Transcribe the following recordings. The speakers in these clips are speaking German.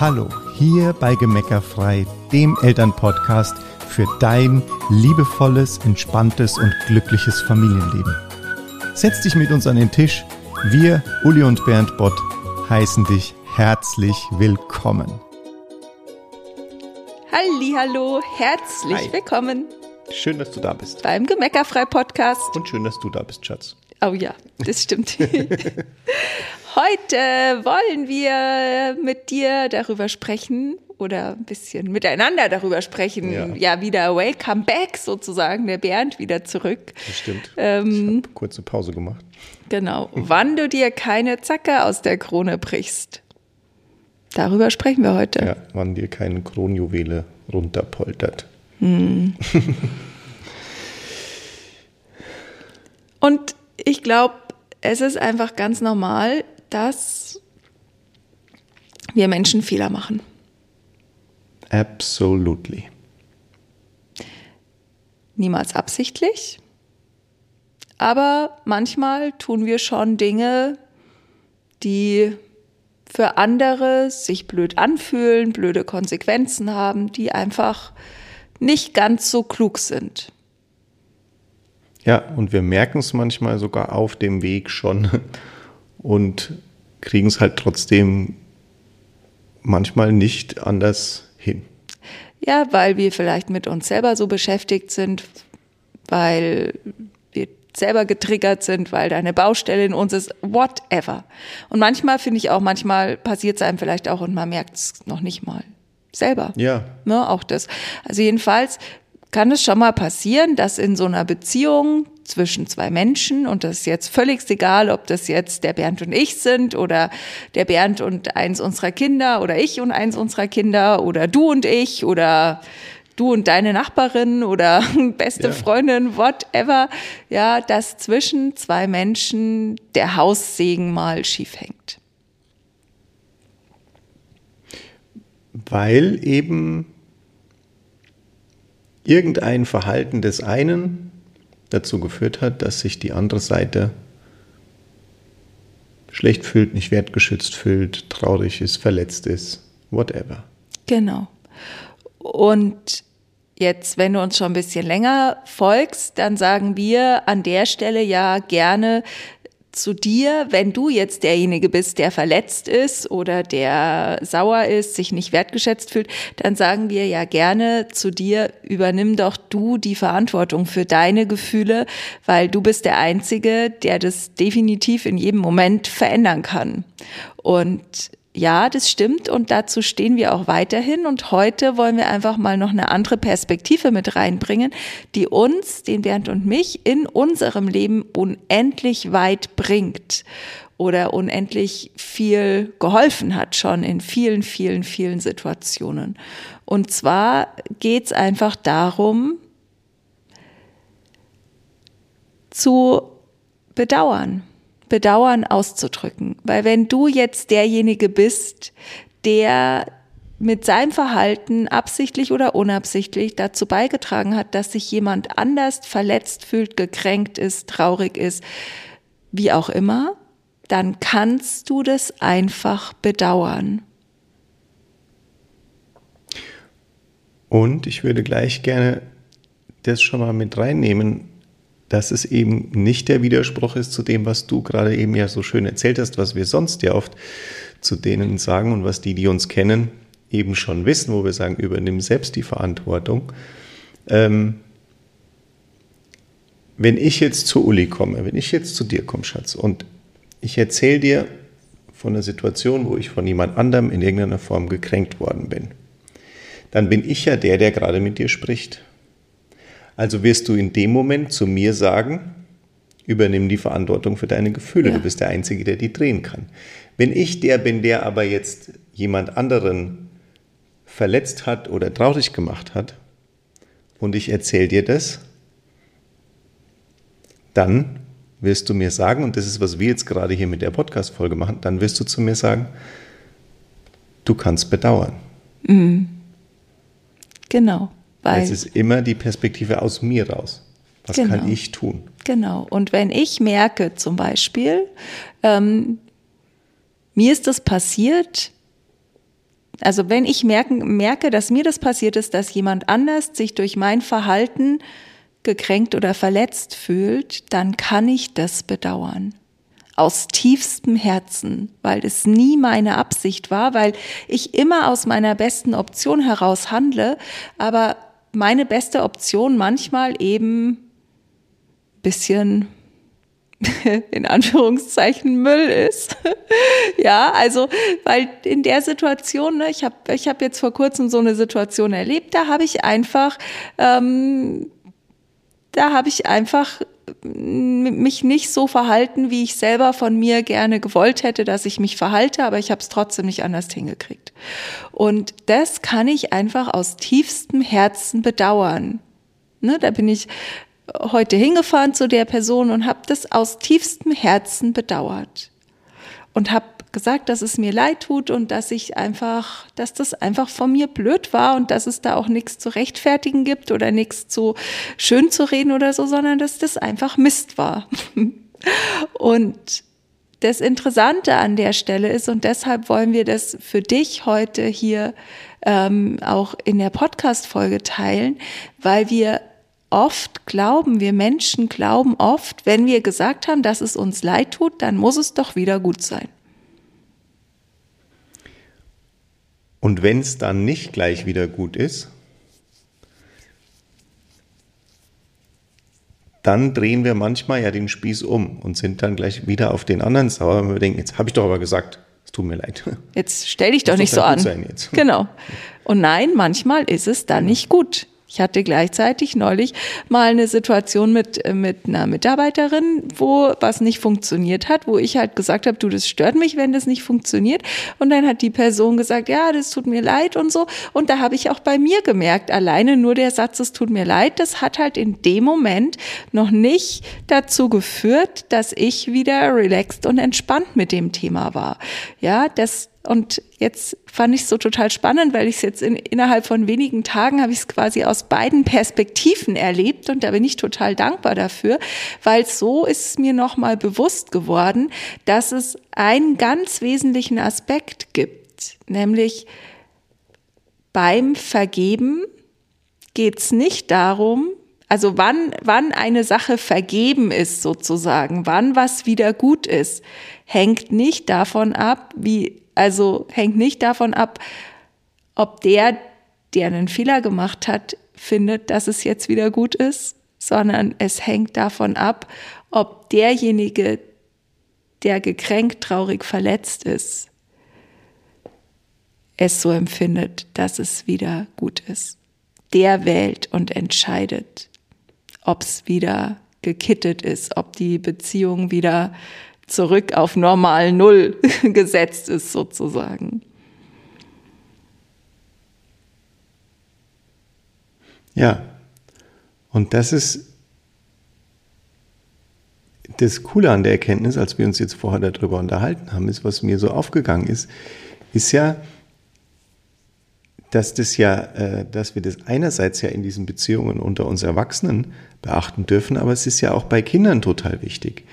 Hallo, hier bei Gemeckerfrei, dem Elternpodcast für dein liebevolles, entspanntes und glückliches Familienleben. Setz dich mit uns an den Tisch. Wir, Uli und Bernd Bott, heißen dich herzlich willkommen. Hallo, herzlich Hi. willkommen Schön, dass du da bist. beim Gemeckerfrei Podcast. Und schön, dass du da bist, Schatz. Oh ja, das stimmt. Heute wollen wir mit dir darüber sprechen oder ein bisschen miteinander darüber sprechen. Ja. Ja, wieder Welcome Back sozusagen, der Bernd wieder zurück. Das stimmt. Ähm, ich habe kurze Pause gemacht. Genau, wann du dir keine Zacke aus der Krone brichst. Darüber sprechen wir heute. Ja, wann dir keine Kronjuwele runterpoltert. Und ich glaube, es ist einfach ganz normal, dass wir Menschen Fehler machen. Absolutely. Niemals absichtlich. Aber manchmal tun wir schon Dinge, die für andere sich blöd anfühlen, blöde Konsequenzen haben, die einfach nicht ganz so klug sind. Ja, und wir merken es manchmal sogar auf dem Weg schon und kriegen es halt trotzdem manchmal nicht anders hin. Ja, weil wir vielleicht mit uns selber so beschäftigt sind, weil wir selber getriggert sind, weil da eine Baustelle in uns ist, whatever. Und manchmal finde ich auch, manchmal passiert es einem vielleicht auch und man merkt es noch nicht mal selber. Ja, Ne, auch das. Also jedenfalls kann es schon mal passieren, dass in so einer Beziehung zwischen zwei Menschen, und das ist jetzt völlig egal, ob das jetzt der Bernd und ich sind oder der Bernd und eins unserer Kinder oder ich und eins unserer Kinder oder du und ich oder du und deine Nachbarin oder beste Ja. Freundin, whatever, ja, dass zwischen zwei Menschen der Haussegen mal schief hängt. weil eben irgendein Verhalten des einen dazu geführt hat, dass sich die andere Seite schlecht fühlt, nicht wertgeschützt fühlt, traurig ist, verletzt ist, whatever. Genau. Und jetzt, wenn du uns schon ein bisschen länger folgst, dann sagen wir an der Stelle ja gerne zu dir, wenn du jetzt derjenige bist, der verletzt ist oder der sauer ist, sich nicht wertgeschätzt fühlt, dann sagen wir ja gerne zu dir, übernimm doch du die Verantwortung für deine Gefühle, weil du bist der Einzige, der das definitiv in jedem Moment verändern kann. Und ja, das stimmt und dazu stehen wir auch weiterhin. Und heute wollen wir einfach mal noch eine andere Perspektive mit reinbringen, die uns, den Bernd und mich, in unserem Leben unendlich weit bringt oder unendlich viel geholfen hat schon in vielen, vielen, vielen Situationen. Und zwar geht's einfach darum, zu bedauern, bedauern auszudrücken. Weil wenn du jetzt derjenige bist, der mit seinem Verhalten absichtlich oder unabsichtlich dazu beigetragen hat, dass sich jemand anders verletzt fühlt, gekränkt ist, traurig ist, wie auch immer, dann kannst du das einfach bedauern. Und ich würde gleich gerne das schon mal mit reinnehmen, dass es eben nicht der Widerspruch ist zu dem, was du gerade eben ja so schön erzählt hast, was wir sonst ja oft zu denen sagen und was die, die uns kennen, eben schon wissen, wo wir sagen, übernimm selbst die Verantwortung. Ähm, wenn ich jetzt zu Uli komme, wenn ich jetzt zu dir komme, Schatz, und ich erzähle dir von einer Situation, wo ich von jemand anderem in irgendeiner Form gekränkt worden bin, dann bin ich ja der, der gerade mit dir spricht. Also wirst du in dem Moment zu mir sagen, übernimm die Verantwortung für deine Gefühle. Ja. Du bist der Einzige, der die drehen kann. Wenn ich der bin, der aber jetzt jemand anderen verletzt hat oder traurig gemacht hat und ich erzähle dir das, dann wirst du mir sagen, und das ist, was wir jetzt gerade hier mit der Podcast-Folge machen, dann wirst du zu mir sagen, du kannst bedauern. Genau. Weil Es ist immer die Perspektive aus mir raus. Was Genau. kann ich tun? Genau. Und wenn ich merke zum Beispiel, ähm, mir ist das passiert, also wenn ich merken, merke, dass mir das passiert ist, dass jemand anders sich durch mein Verhalten gekränkt oder verletzt fühlt, dann kann ich das bedauern. Aus tiefstem Herzen, weil es nie meine Absicht war, weil ich immer aus meiner besten Option heraus handle, aber meine beste Option manchmal eben bisschen in Anführungszeichen Müll ist. ja, also, weil in der Situation, ne, ich habe ich hab jetzt vor kurzem so eine Situation erlebt, da habe ich einfach, ähm, da habe ich einfach mich nicht so verhalten, wie ich selber von mir gerne gewollt hätte, dass ich mich verhalte, aber ich habe es trotzdem nicht anders hingekriegt. Und das kann ich einfach aus tiefstem Herzen bedauern. Ne, da bin ich heute hingefahren zu der Person und habe das aus tiefstem Herzen bedauert und habe gesagt, dass es mir leid tut und dass ich einfach, dass das einfach von mir blöd war und dass es da auch nichts zu rechtfertigen gibt oder nichts zu schön zu reden oder so, sondern dass das einfach Mist war. und das Interessante an der Stelle ist, und deshalb wollen wir das für dich heute hier ähm, auch in der Podcast-Folge teilen, weil wir oft glauben, wir Menschen glauben oft, wenn wir gesagt haben, dass es uns leid tut, dann muss es doch wieder gut sein. Und wenn es dann nicht gleich wieder gut ist, dann drehen wir manchmal ja den Spieß um und sind dann gleich wieder auf den anderen sauer, wenn wir denken, jetzt habe ich doch aber gesagt, es tut mir leid. Jetzt stell dich doch nicht so an. Genau. Und nein, manchmal ist es dann nicht gut. Ich hatte gleichzeitig neulich mal eine Situation mit, äh, mit einer Mitarbeiterin, wo was nicht funktioniert hat, wo ich halt gesagt habe, du, das stört mich, wenn das nicht funktioniert. Und dann hat die Person gesagt, ja, das tut mir leid und so. Und da habe ich auch bei mir gemerkt, alleine nur der Satz, es tut mir leid, das hat halt in dem Moment noch nicht dazu geführt, dass ich wieder relaxed und entspannt mit dem Thema war. Ja, das, und jetzt fand ich es so total spannend, weil ich es jetzt in, innerhalb von wenigen Tagen habe ich es quasi aus beiden Perspektiven erlebt und da bin ich total dankbar dafür, weil so ist es mir nochmal bewusst geworden, dass es einen ganz wesentlichen Aspekt gibt, nämlich beim Vergeben geht es nicht darum, also wann, wann eine Sache vergeben ist sozusagen, wann was wieder gut ist, hängt nicht davon ab, wie also hängt nicht davon ab, ob der, der einen Fehler gemacht hat, findet, dass es jetzt wieder gut ist, sondern es hängt davon ab, ob derjenige, der gekränkt, traurig, verletzt ist, es so empfindet, dass es wieder gut ist. Der wählt und entscheidet, ob es wieder gekittet ist, ob die Beziehung wieder zurück auf normal Null gesetzt ist sozusagen. Ja, und das ist das Coole an der Erkenntnis, als wir uns jetzt vorher darüber unterhalten haben, ist, was mir so aufgegangen ist, ist ja, dass das ja, äh, dass wir das einerseits ja in diesen Beziehungen unter uns Erwachsenen beachten dürfen, aber es ist ja auch bei Kindern total wichtig.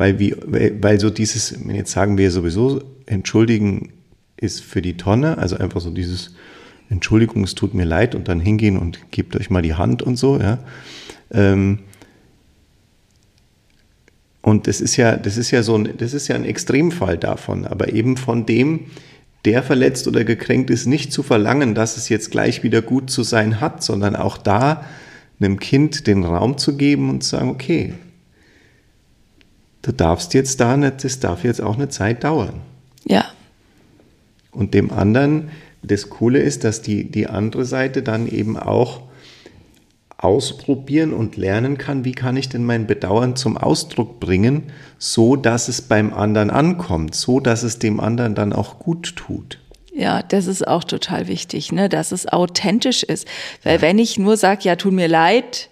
Weil, wie, weil so dieses, jetzt sagen wir sowieso, entschuldigen ist für die Tonne, also einfach so dieses Entschuldigung, es tut mir leid und dann hingehen und gebt euch mal die Hand und so, ja. Ähm, und das ist ja, das ist ja so ein, das ist ja ein Extremfall davon, aber eben von dem, der verletzt oder gekränkt ist, nicht zu verlangen, dass es jetzt gleich wieder gut zu sein hat, sondern auch da einem Kind den Raum zu geben und zu sagen, okay, du darfst jetzt da nicht, das darf jetzt auch eine Zeit dauern. Ja. Und dem anderen, das Coole ist, dass die, die andere Seite dann eben auch ausprobieren und lernen kann, wie kann ich denn mein Bedauern zum Ausdruck bringen, so dass es beim anderen ankommt, so dass es dem anderen dann auch gut tut. Ja, das ist auch total wichtig, ne, dass es authentisch ist. Weil ja. wenn ich nur sage, ja, tut mir leid,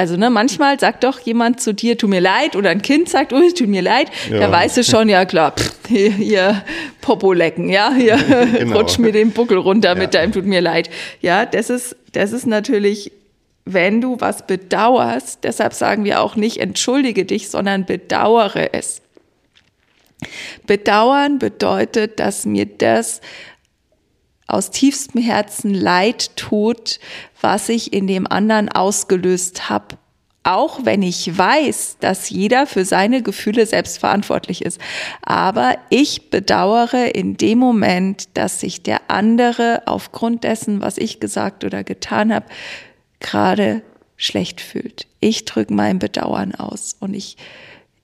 also ne, manchmal sagt doch jemand zu dir, tut mir leid, oder ein Kind sagt, oh, tut mir leid, ja. da weißt du schon, ja klar, pff, hier, hier Popo lecken, ja, hier genau. rutsch mir den Buckel runter ja. mit deinem tut mir leid. Ja, das ist, das ist natürlich, wenn du was bedauerst, deshalb sagen wir auch nicht entschuldige dich, sondern bedauere es. Bedauern bedeutet, dass mir das aus tiefstem Herzen leid tut, was ich in dem anderen ausgelöst habe. Auch wenn ich weiß, dass jeder für seine Gefühle selbst verantwortlich ist. Aber ich bedauere in dem Moment, dass sich der andere aufgrund dessen, was ich gesagt oder getan habe, gerade schlecht fühlt. Ich drücke mein Bedauern aus und ich,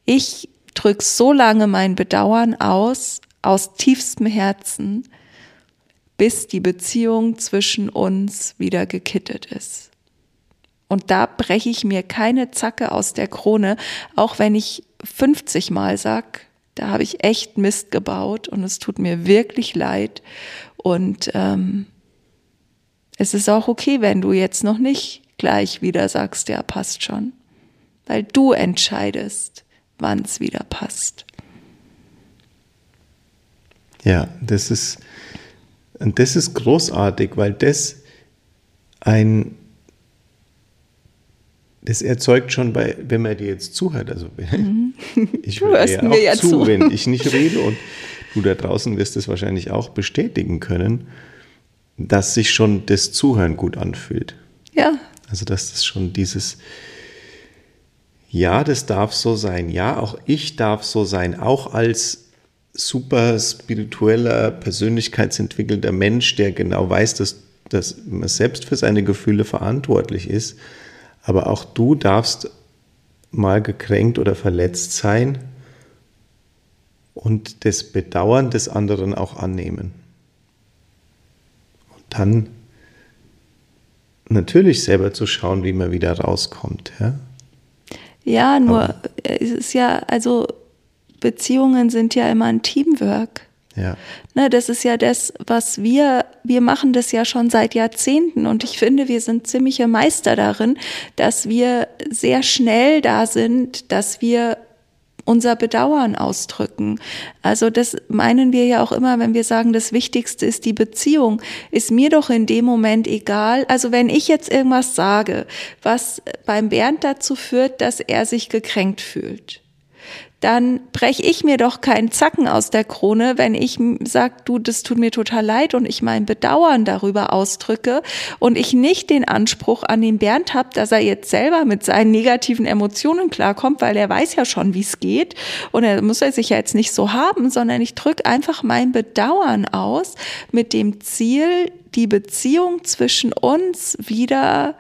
ich drücke so lange mein Bedauern aus, aus tiefstem Herzen, bis die Beziehung zwischen uns wieder gekittet ist. Und da breche ich mir keine Zacke aus der Krone, auch wenn ich 50 Mal sag, da habe ich echt Mist gebaut und es tut mir wirklich leid. Und ähm, es ist auch okay, wenn du jetzt noch nicht gleich wieder sagst, ja, passt schon. Weil du entscheidest, wann es wieder passt. Ja, das ist, und das ist großartig, weil das ein, das erzeugt schon bei, wenn man dir jetzt zuhört, also mhm. ich höre dir auch ja zu, zu, wenn ich nicht rede und du da draußen wirst es wahrscheinlich auch bestätigen können, dass sich schon das Zuhören gut anfühlt. Ja. Also dass das schon dieses, ja, das darf so sein, ja, auch ich darf so sein, auch als super spiritueller, persönlichkeitsentwickelnder Mensch, der genau weiß, dass, dass man selbst für seine Gefühle verantwortlich ist. Aber auch du darfst mal gekränkt oder verletzt sein und das Bedauern des anderen auch annehmen. Und dann natürlich selber zu schauen, wie man wieder rauskommt. Ja, ja nur Aber es ist ja, also Beziehungen sind ja immer ein Teamwork. Ja. Ne, das ist ja das, was wir, wir machen das ja schon seit Jahrzehnten und ich finde, wir sind ziemliche Meister darin, dass wir sehr schnell da sind, dass wir unser Bedauern ausdrücken. Also das meinen wir ja auch immer, wenn wir sagen, das Wichtigste ist die Beziehung. Ist mir doch in dem Moment egal. Also wenn ich jetzt irgendwas sage, was beim Bernd dazu führt, dass er sich gekränkt fühlt dann breche ich mir doch keinen Zacken aus der Krone, wenn ich sage, du, das tut mir total leid und ich mein Bedauern darüber ausdrücke und ich nicht den Anspruch an den Bernd habe, dass er jetzt selber mit seinen negativen Emotionen klarkommt, weil er weiß ja schon, wie es geht und er muss er sich ja jetzt nicht so haben, sondern ich drücke einfach mein Bedauern aus mit dem Ziel, die Beziehung zwischen uns wieder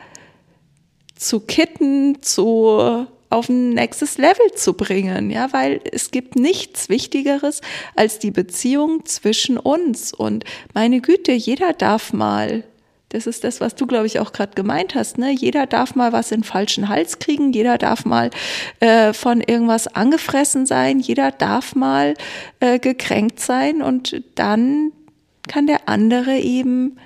zu kitten, zu auf ein nächstes Level zu bringen, ja, weil es gibt nichts Wichtigeres als die Beziehung zwischen uns. Und meine Güte, jeder darf mal, das ist das, was du, glaube ich, auch gerade gemeint hast, ne? Jeder darf mal was in falschen Hals kriegen, jeder darf mal äh, von irgendwas angefressen sein, jeder darf mal äh, gekränkt sein und dann kann der andere eben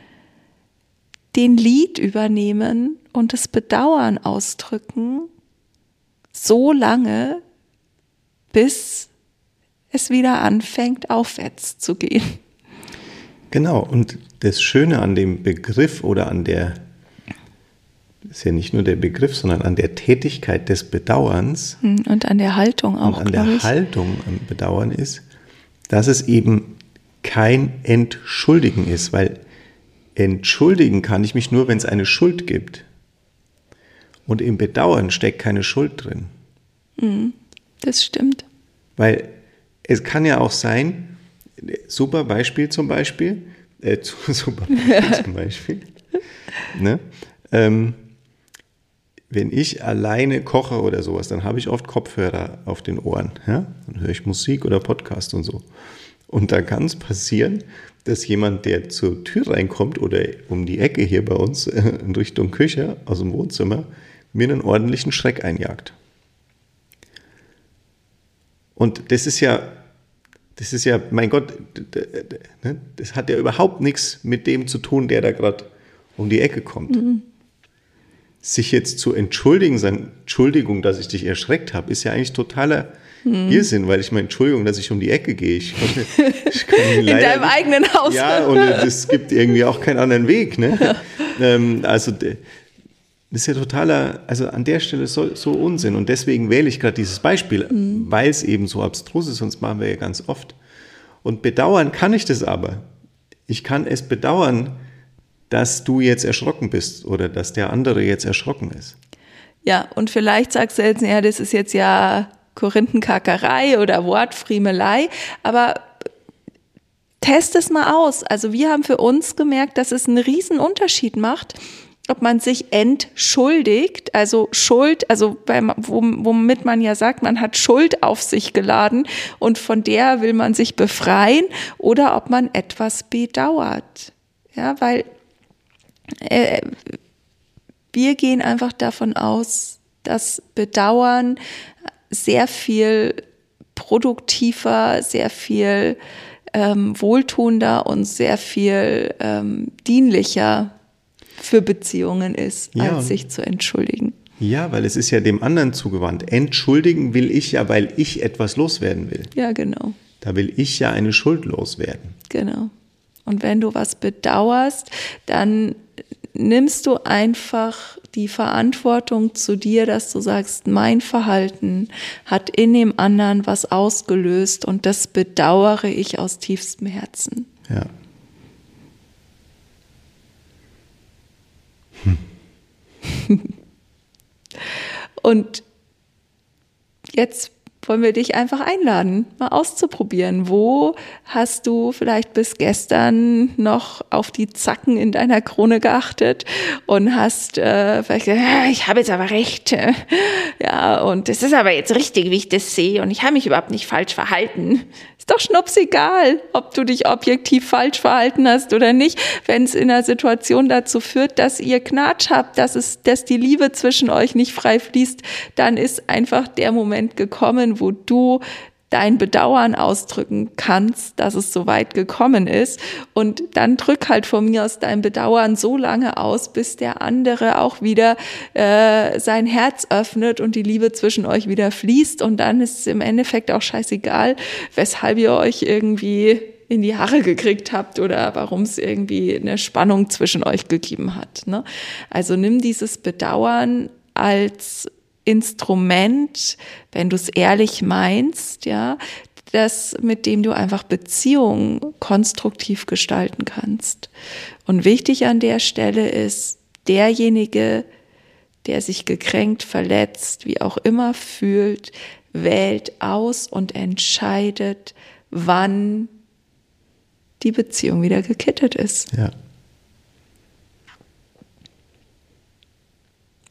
den Lied übernehmen und das Bedauern ausdrücken so lange, bis es wieder anfängt, aufwärts zu gehen. Genau, und das Schöne an dem Begriff oder an der, ist ja nicht nur der Begriff, sondern an der Tätigkeit des Bedauerns. Hm, und an der Haltung auch. Und an der ich. Haltung am Bedauern ist, dass es eben kein Entschuldigen ist, weil entschuldigen kann ich mich nur, wenn es eine Schuld gibt. Und im Bedauern steckt keine Schuld drin. Mhm, das stimmt. Weil es kann ja auch sein, super Beispiel zum Beispiel, äh, super Beispiel zum Beispiel, ne? ähm, wenn ich alleine koche oder sowas, dann habe ich oft Kopfhörer auf den Ohren. Ja? Dann höre ich Musik oder Podcast und so. Und da kann es passieren, dass jemand, der zur Tür reinkommt oder um die Ecke hier bei uns in Richtung Küche aus dem Wohnzimmer, mir einen ordentlichen Schreck einjagt. Und das ist ja, das ist ja, mein Gott, ne, das hat ja überhaupt nichts mit dem zu tun, der da gerade um die Ecke kommt. Mhm. Sich jetzt zu entschuldigen, sagen, Entschuldigung, dass ich dich erschreckt habe, ist ja eigentlich totaler mhm. Irrsinn, weil ich meine, Entschuldigung, dass ich um die Ecke gehe. Ich, ich In deinem nicht, eigenen Haus. Ja, und es gibt irgendwie auch keinen anderen Weg. Ne? Ähm, also das ist ja totaler, also an der Stelle so, so Unsinn. Und deswegen wähle ich gerade dieses Beispiel, mhm. weil es eben so abstrus ist, sonst machen wir ja ganz oft. Und bedauern kann ich das aber. Ich kann es bedauern, dass du jetzt erschrocken bist oder dass der andere jetzt erschrocken ist. Ja, und vielleicht sagst du jetzt, ja, das ist jetzt ja Korinthenkackerei oder Wortfriemelei, aber test es mal aus. Also wir haben für uns gemerkt, dass es einen riesen Unterschied macht, ob man sich entschuldigt, also Schuld, also beim, womit man ja sagt, man hat Schuld auf sich geladen und von der will man sich befreien oder ob man etwas bedauert. Ja, weil äh, wir gehen einfach davon aus, dass Bedauern sehr viel produktiver, sehr viel ähm, wohltuender und sehr viel ähm, dienlicher für Beziehungen ist, ja. als sich zu entschuldigen. Ja, weil es ist ja dem anderen zugewandt. Entschuldigen will ich ja, weil ich etwas loswerden will. Ja, genau. Da will ich ja eine Schuld loswerden. Genau. Und wenn du was bedauerst, dann nimmst du einfach die Verantwortung zu dir, dass du sagst, mein Verhalten hat in dem anderen was ausgelöst und das bedauere ich aus tiefstem Herzen. Ja. Und jetzt wollen wir dich einfach einladen, mal auszuprobieren. Wo hast du vielleicht bis gestern noch auf die Zacken in deiner Krone geachtet und hast äh, vielleicht gesagt, ich habe jetzt aber recht. Ja, und es ist aber jetzt richtig, wie ich das sehe und ich habe mich überhaupt nicht falsch verhalten. Ist doch schnupsegal, ob du dich objektiv falsch verhalten hast oder nicht. Wenn es in einer Situation dazu führt, dass ihr Knatsch habt, dass, es, dass die Liebe zwischen euch nicht frei fließt, dann ist einfach der Moment gekommen, wo du dein Bedauern ausdrücken kannst, dass es so weit gekommen ist. Und dann drück halt von mir aus dein Bedauern so lange aus, bis der andere auch wieder äh, sein Herz öffnet und die Liebe zwischen euch wieder fließt. Und dann ist es im Endeffekt auch scheißegal, weshalb ihr euch irgendwie in die Haare gekriegt habt oder warum es irgendwie eine Spannung zwischen euch gegeben hat. Ne? Also nimm dieses Bedauern als Instrument, wenn du es ehrlich meinst, ja, das, mit dem du einfach Beziehungen konstruktiv gestalten kannst. Und wichtig an der Stelle ist, derjenige, der sich gekränkt, verletzt, wie auch immer fühlt, wählt aus und entscheidet, wann die Beziehung wieder gekittet ist. Ja.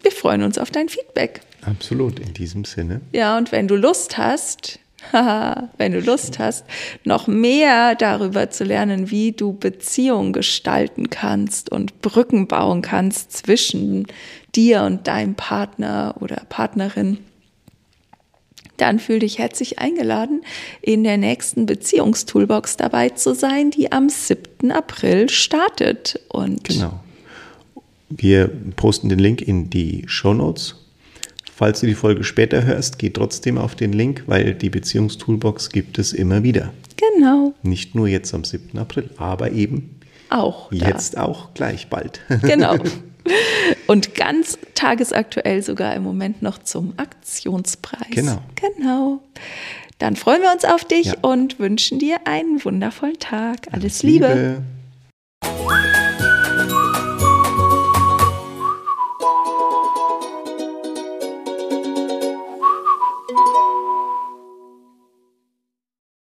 Wir freuen uns auf dein Feedback. Absolut, in diesem Sinne. Ja, und wenn du Lust hast, wenn du Lust hast, noch mehr darüber zu lernen, wie du Beziehungen gestalten kannst und Brücken bauen kannst zwischen dir und deinem Partner oder Partnerin, dann fühl dich herzlich eingeladen, in der nächsten Beziehungstoolbox dabei zu sein, die am 7. April startet. Und genau. Wir posten den Link in die Show Notes Falls du die Folge später hörst, geh trotzdem auf den Link, weil die Beziehungstoolbox gibt es immer wieder. Genau. Nicht nur jetzt am 7. April, aber eben auch jetzt da. auch gleich bald. Genau. Und ganz tagesaktuell sogar im Moment noch zum Aktionspreis. Genau. Genau. Dann freuen wir uns auf dich ja. und wünschen dir einen wundervollen Tag. Alles, Alles Liebe. Liebe.